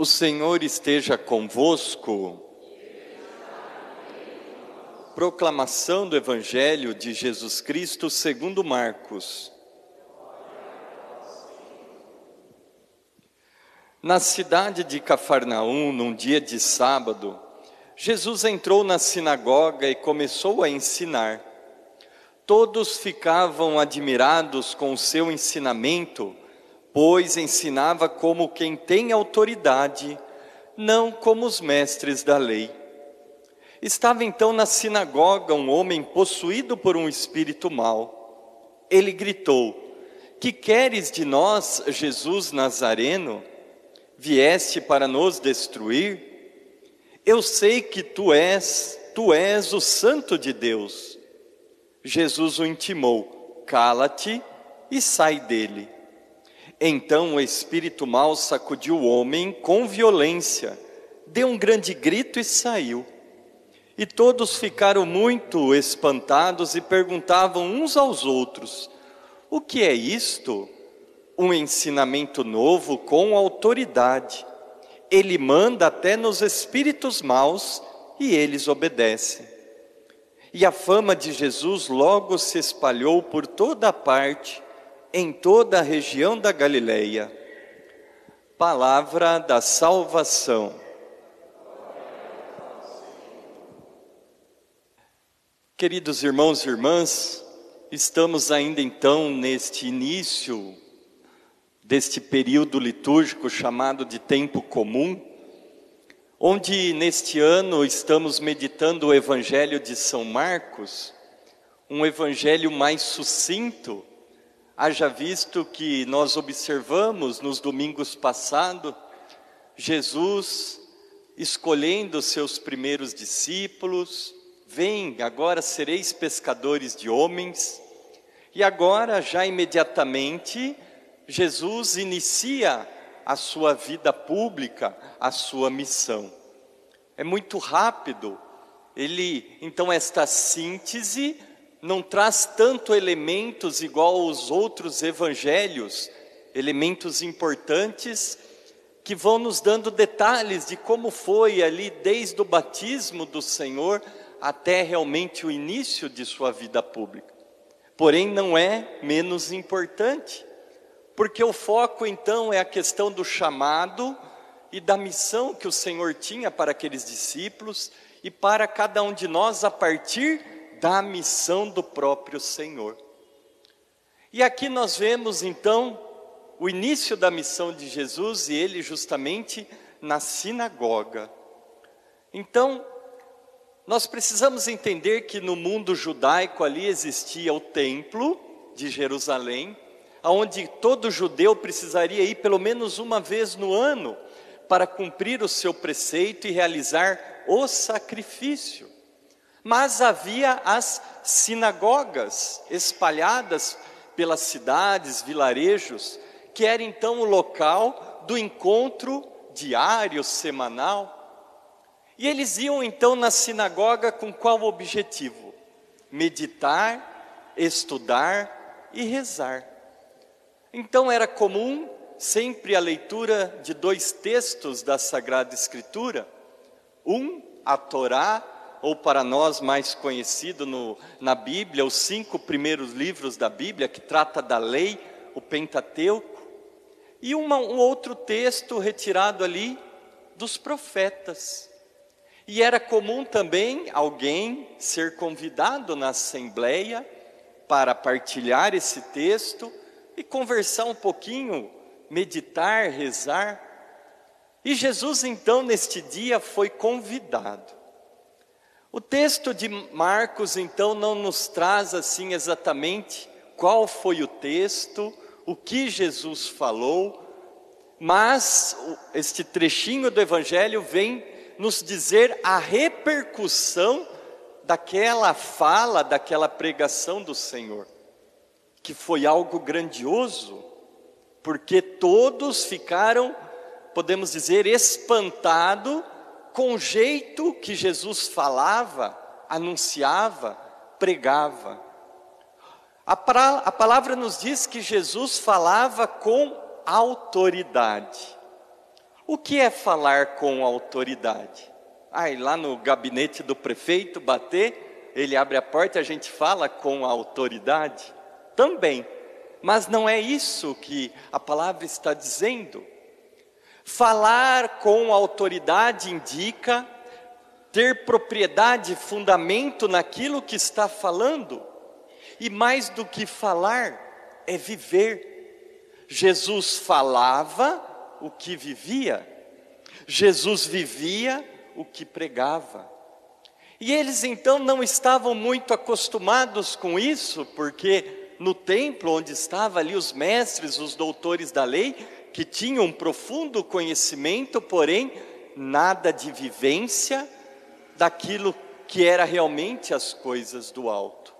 O Senhor esteja convosco. Proclamação do Evangelho de Jesus Cristo segundo Marcos. Na cidade de Cafarnaum, num dia de sábado, Jesus entrou na sinagoga e começou a ensinar. Todos ficavam admirados com o seu ensinamento pois ensinava como quem tem autoridade, não como os mestres da lei. Estava então na sinagoga um homem possuído por um espírito mau. Ele gritou: Que queres de nós, Jesus Nazareno? Vieste para nos destruir? Eu sei que tu és, tu és o santo de Deus. Jesus o intimou: Cala-te e sai dele. Então o espírito mau sacudiu o homem com violência, deu um grande grito e saiu. E todos ficaram muito espantados e perguntavam uns aos outros: O que é isto? Um ensinamento novo com autoridade. Ele manda até nos espíritos maus e eles obedecem. E a fama de Jesus logo se espalhou por toda a parte em toda a região da Galileia. Palavra da salvação. Queridos irmãos e irmãs, estamos ainda então neste início deste período litúrgico chamado de tempo comum, onde neste ano estamos meditando o Evangelho de São Marcos, um evangelho mais sucinto, Haja visto que nós observamos nos domingos passados, Jesus escolhendo seus primeiros discípulos, vem, agora sereis pescadores de homens, e agora, já imediatamente, Jesus inicia a sua vida pública, a sua missão. É muito rápido, ele, então, esta síntese não traz tanto elementos igual aos outros evangelhos, elementos importantes que vão nos dando detalhes de como foi ali desde o batismo do Senhor até realmente o início de sua vida pública. Porém, não é menos importante, porque o foco então é a questão do chamado e da missão que o Senhor tinha para aqueles discípulos e para cada um de nós a partir da missão do próprio Senhor. E aqui nós vemos então o início da missão de Jesus e ele justamente na sinagoga. Então, nós precisamos entender que no mundo judaico ali existia o templo de Jerusalém, aonde todo judeu precisaria ir pelo menos uma vez no ano para cumprir o seu preceito e realizar o sacrifício. Mas havia as sinagogas espalhadas pelas cidades, vilarejos, que era então o local do encontro diário, semanal. E eles iam então na sinagoga com qual objetivo? Meditar, estudar e rezar. Então era comum sempre a leitura de dois textos da Sagrada Escritura, um, a Torá, ou para nós mais conhecido no, na Bíblia, os cinco primeiros livros da Bíblia, que trata da lei, o Pentateuco, e uma, um outro texto retirado ali dos profetas. E era comum também alguém ser convidado na assembleia para partilhar esse texto e conversar um pouquinho, meditar, rezar. E Jesus, então, neste dia, foi convidado. O texto de Marcos, então, não nos traz assim exatamente qual foi o texto, o que Jesus falou, mas este trechinho do Evangelho vem nos dizer a repercussão daquela fala, daquela pregação do Senhor, que foi algo grandioso, porque todos ficaram, podemos dizer, espantados com o jeito que Jesus falava, anunciava, pregava. A, pra, a palavra nos diz que Jesus falava com autoridade. O que é falar com autoridade? Ah, ir lá no gabinete do prefeito bater, ele abre a porta e a gente fala com a autoridade? Também. Mas não é isso que a palavra está dizendo. Falar com autoridade indica ter propriedade, fundamento naquilo que está falando, e mais do que falar, é viver. Jesus falava o que vivia, Jesus vivia o que pregava. E eles então não estavam muito acostumados com isso, porque no templo onde estavam ali os mestres, os doutores da lei, que tinham um profundo conhecimento, porém nada de vivência daquilo que era realmente as coisas do alto.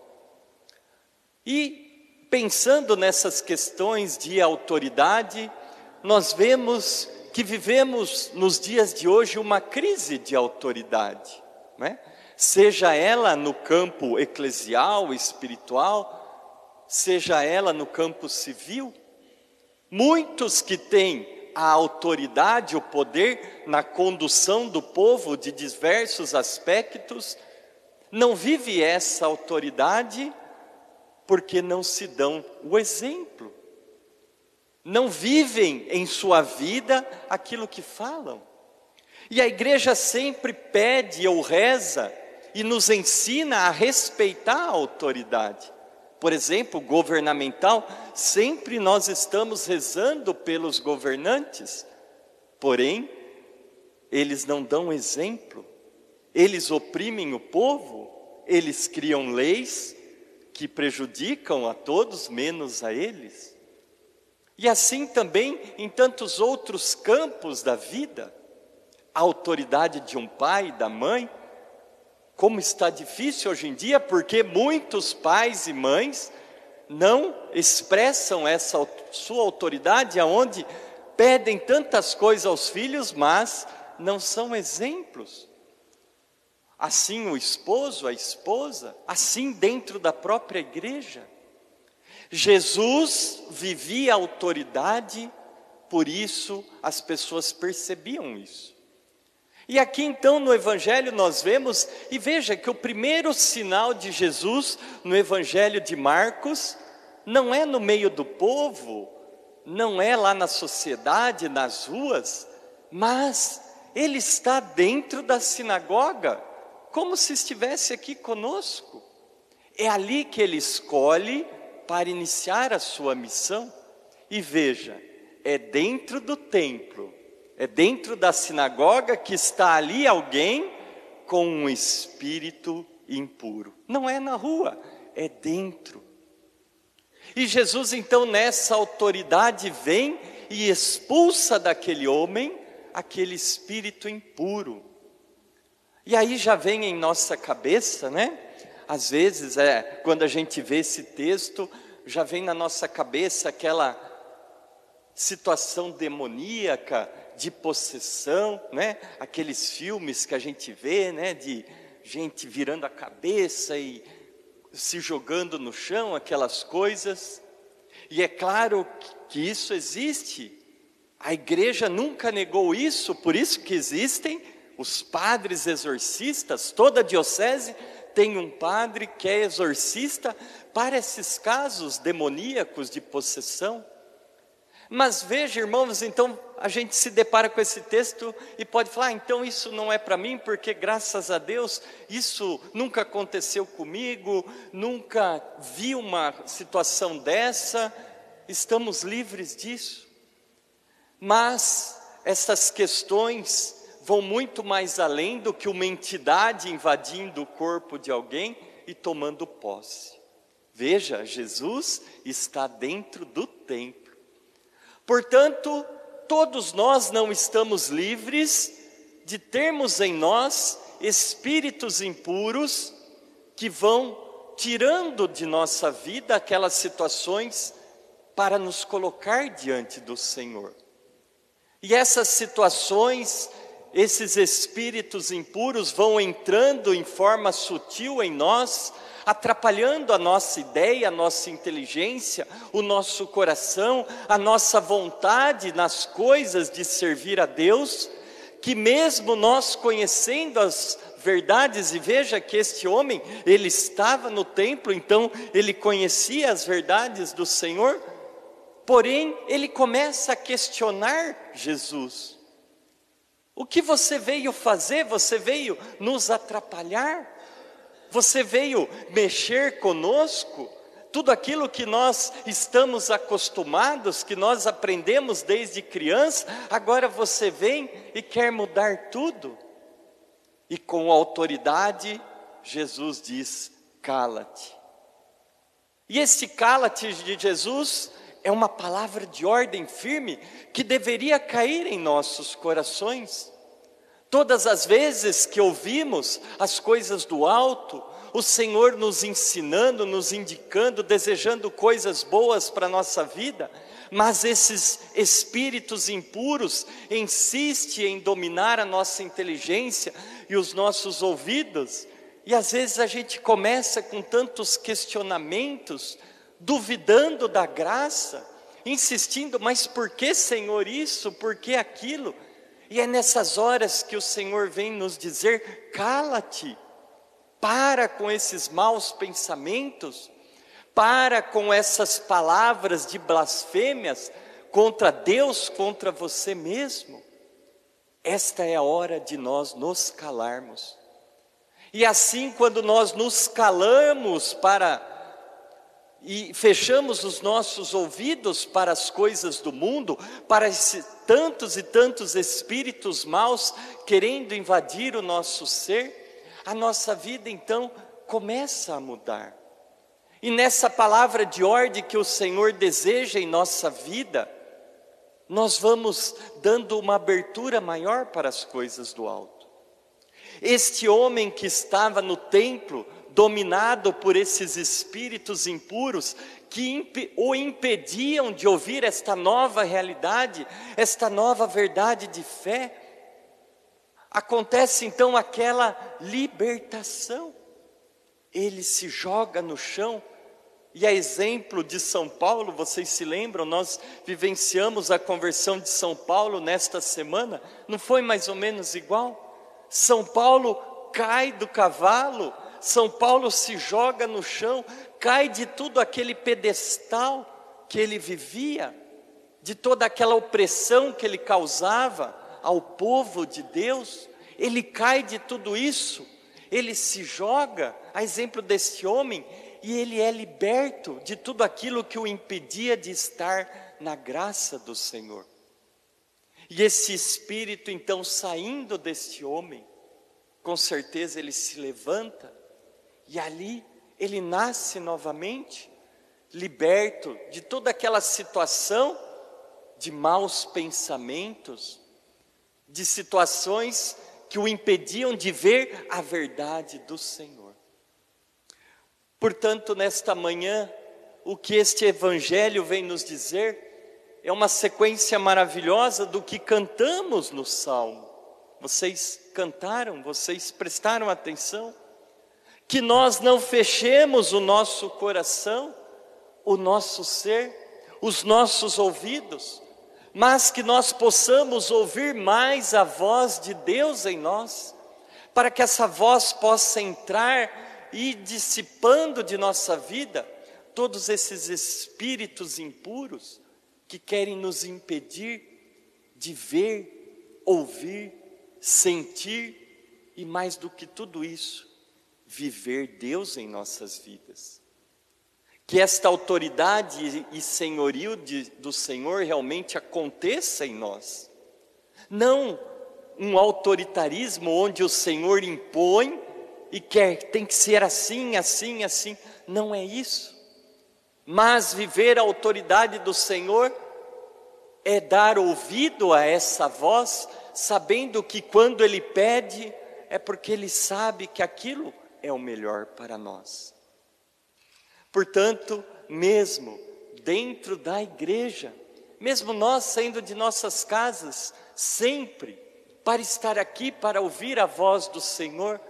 E pensando nessas questões de autoridade, nós vemos que vivemos nos dias de hoje uma crise de autoridade, né? seja ela no campo eclesial, espiritual, seja ela no campo civil. Muitos que têm a autoridade, o poder na condução do povo de diversos aspectos, não vive essa autoridade porque não se dão o exemplo. Não vivem em sua vida aquilo que falam. E a igreja sempre pede ou reza e nos ensina a respeitar a autoridade por exemplo, governamental, sempre nós estamos rezando pelos governantes, porém, eles não dão exemplo, eles oprimem o povo, eles criam leis que prejudicam a todos, menos a eles. E assim também em tantos outros campos da vida, a autoridade de um pai, da mãe, como está difícil hoje em dia, porque muitos pais e mães não expressam essa sua autoridade, aonde pedem tantas coisas aos filhos, mas não são exemplos. Assim o esposo, a esposa, assim dentro da própria igreja. Jesus vivia autoridade, por isso as pessoas percebiam isso. E aqui então no Evangelho nós vemos, e veja que o primeiro sinal de Jesus no Evangelho de Marcos, não é no meio do povo, não é lá na sociedade, nas ruas, mas ele está dentro da sinagoga, como se estivesse aqui conosco. É ali que ele escolhe para iniciar a sua missão. E veja, é dentro do templo é dentro da sinagoga que está ali alguém com um espírito impuro. Não é na rua, é dentro. E Jesus, então, nessa autoridade, vem e expulsa daquele homem aquele espírito impuro. E aí já vem em nossa cabeça, né? Às vezes, é, quando a gente vê esse texto, já vem na nossa cabeça aquela situação demoníaca de possessão, né? Aqueles filmes que a gente vê, né? De gente virando a cabeça e se jogando no chão, aquelas coisas. E é claro que isso existe. A igreja nunca negou isso, por isso que existem os padres exorcistas. Toda diocese tem um padre que é exorcista para esses casos demoníacos de possessão. Mas veja, irmãos, então a gente se depara com esse texto e pode falar: ah, então isso não é para mim, porque graças a Deus isso nunca aconteceu comigo, nunca vi uma situação dessa, estamos livres disso. Mas essas questões vão muito mais além do que uma entidade invadindo o corpo de alguém e tomando posse. Veja, Jesus está dentro do templo. Portanto, todos nós não estamos livres de termos em nós espíritos impuros que vão tirando de nossa vida aquelas situações para nos colocar diante do Senhor. E essas situações, esses espíritos impuros vão entrando em forma sutil em nós, atrapalhando a nossa ideia, a nossa inteligência, o nosso coração, a nossa vontade nas coisas de servir a Deus, que mesmo nós conhecendo as verdades, e veja que este homem, ele estava no templo, então ele conhecia as verdades do Senhor, porém ele começa a questionar Jesus. O que você veio fazer? Você veio nos atrapalhar? Você veio mexer conosco? Tudo aquilo que nós estamos acostumados, que nós aprendemos desde criança, agora você vem e quer mudar tudo. E com autoridade, Jesus diz: cala-te. E esse cala-te de Jesus é uma palavra de ordem firme que deveria cair em nossos corações. Todas as vezes que ouvimos as coisas do alto, o Senhor nos ensinando, nos indicando, desejando coisas boas para a nossa vida, mas esses espíritos impuros insistem em dominar a nossa inteligência e os nossos ouvidos, e às vezes a gente começa com tantos questionamentos, duvidando da graça, insistindo, mas por que, Senhor, isso? Por que aquilo? E é nessas horas que o Senhor vem nos dizer: cala-te, para com esses maus pensamentos, para com essas palavras de blasfêmias contra Deus, contra você mesmo. Esta é a hora de nós nos calarmos. E assim, quando nós nos calamos para e fechamos os nossos ouvidos para as coisas do mundo, para tantos e tantos espíritos maus querendo invadir o nosso ser, a nossa vida então começa a mudar. E nessa palavra de ordem que o Senhor deseja em nossa vida, nós vamos dando uma abertura maior para as coisas do alto. Este homem que estava no templo, dominado por esses espíritos impuros que o impediam de ouvir esta nova realidade, esta nova verdade de fé. Acontece então aquela libertação. Ele se joga no chão, e a exemplo de São Paulo, vocês se lembram, nós vivenciamos a conversão de São Paulo nesta semana, não foi mais ou menos igual? São Paulo cai do cavalo, são Paulo se joga no chão, cai de tudo aquele pedestal que ele vivia, de toda aquela opressão que ele causava ao povo de Deus, ele cai de tudo isso, ele se joga, a exemplo desse homem, e ele é liberto de tudo aquilo que o impedia de estar na graça do Senhor. E esse espírito, então, saindo deste homem, com certeza ele se levanta e ali ele nasce novamente, liberto de toda aquela situação de maus pensamentos, de situações que o impediam de ver a verdade do Senhor. Portanto, nesta manhã, o que este Evangelho vem nos dizer é uma sequência maravilhosa do que cantamos no Salmo. Vocês cantaram, vocês prestaram atenção? Que nós não fechemos o nosso coração, o nosso ser, os nossos ouvidos, mas que nós possamos ouvir mais a voz de Deus em nós, para que essa voz possa entrar e dissipando de nossa vida todos esses espíritos impuros que querem nos impedir de ver, ouvir, sentir e mais do que tudo isso, viver Deus em nossas vidas. Que esta autoridade e senhorio de, do Senhor realmente aconteça em nós. Não um autoritarismo onde o Senhor impõe e quer, tem que ser assim, assim, assim. Não é isso. Mas viver a autoridade do Senhor é dar ouvido a essa voz, sabendo que quando Ele pede, é porque Ele sabe que aquilo é o melhor para nós. Portanto, mesmo dentro da igreja, mesmo nós saindo de nossas casas, sempre para estar aqui para ouvir a voz do Senhor,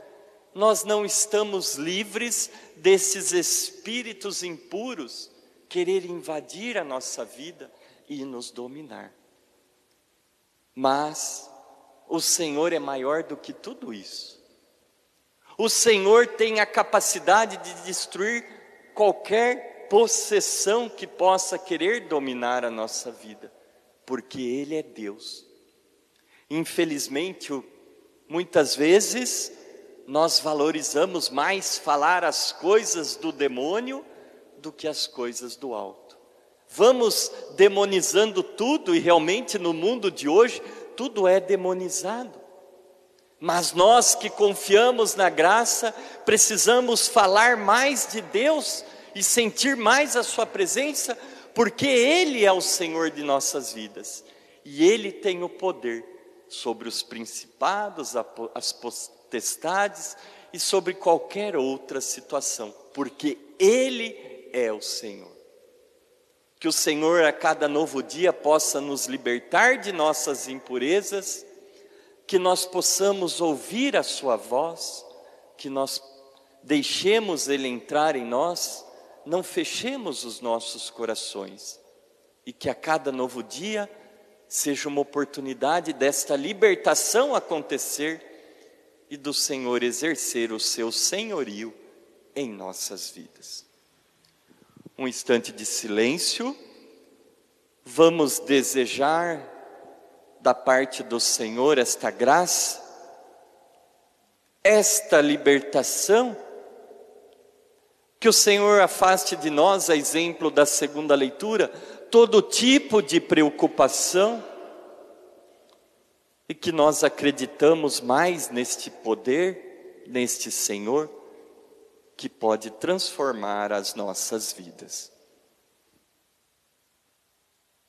nós não estamos livres desses espíritos impuros querer invadir a nossa vida e nos dominar. Mas o Senhor é maior do que tudo isso. O Senhor tem a capacidade de destruir qualquer possessão que possa querer dominar a nossa vida, porque Ele é Deus. Infelizmente, muitas vezes, nós valorizamos mais falar as coisas do demônio do que as coisas do alto. Vamos demonizando tudo e realmente no mundo de hoje tudo é demonizado. Mas nós que confiamos na graça, precisamos falar mais de Deus e sentir mais a Sua presença, porque Ele é o Senhor de nossas vidas e Ele tem o poder sobre os principados, as potestades e sobre qualquer outra situação, porque Ele é o Senhor. Que o Senhor a cada novo dia possa nos libertar de nossas impurezas, que nós possamos ouvir a Sua voz, que nós deixemos Ele entrar em nós, não fechemos os nossos corações, e que a cada novo dia seja uma oportunidade desta libertação acontecer e do Senhor exercer o seu senhorio em nossas vidas. Um instante de silêncio, vamos desejar da parte do Senhor esta graça, esta libertação, que o Senhor afaste de nós, a exemplo da segunda leitura, todo tipo de preocupação? E que nós acreditamos mais neste poder, neste Senhor, que pode transformar as nossas vidas.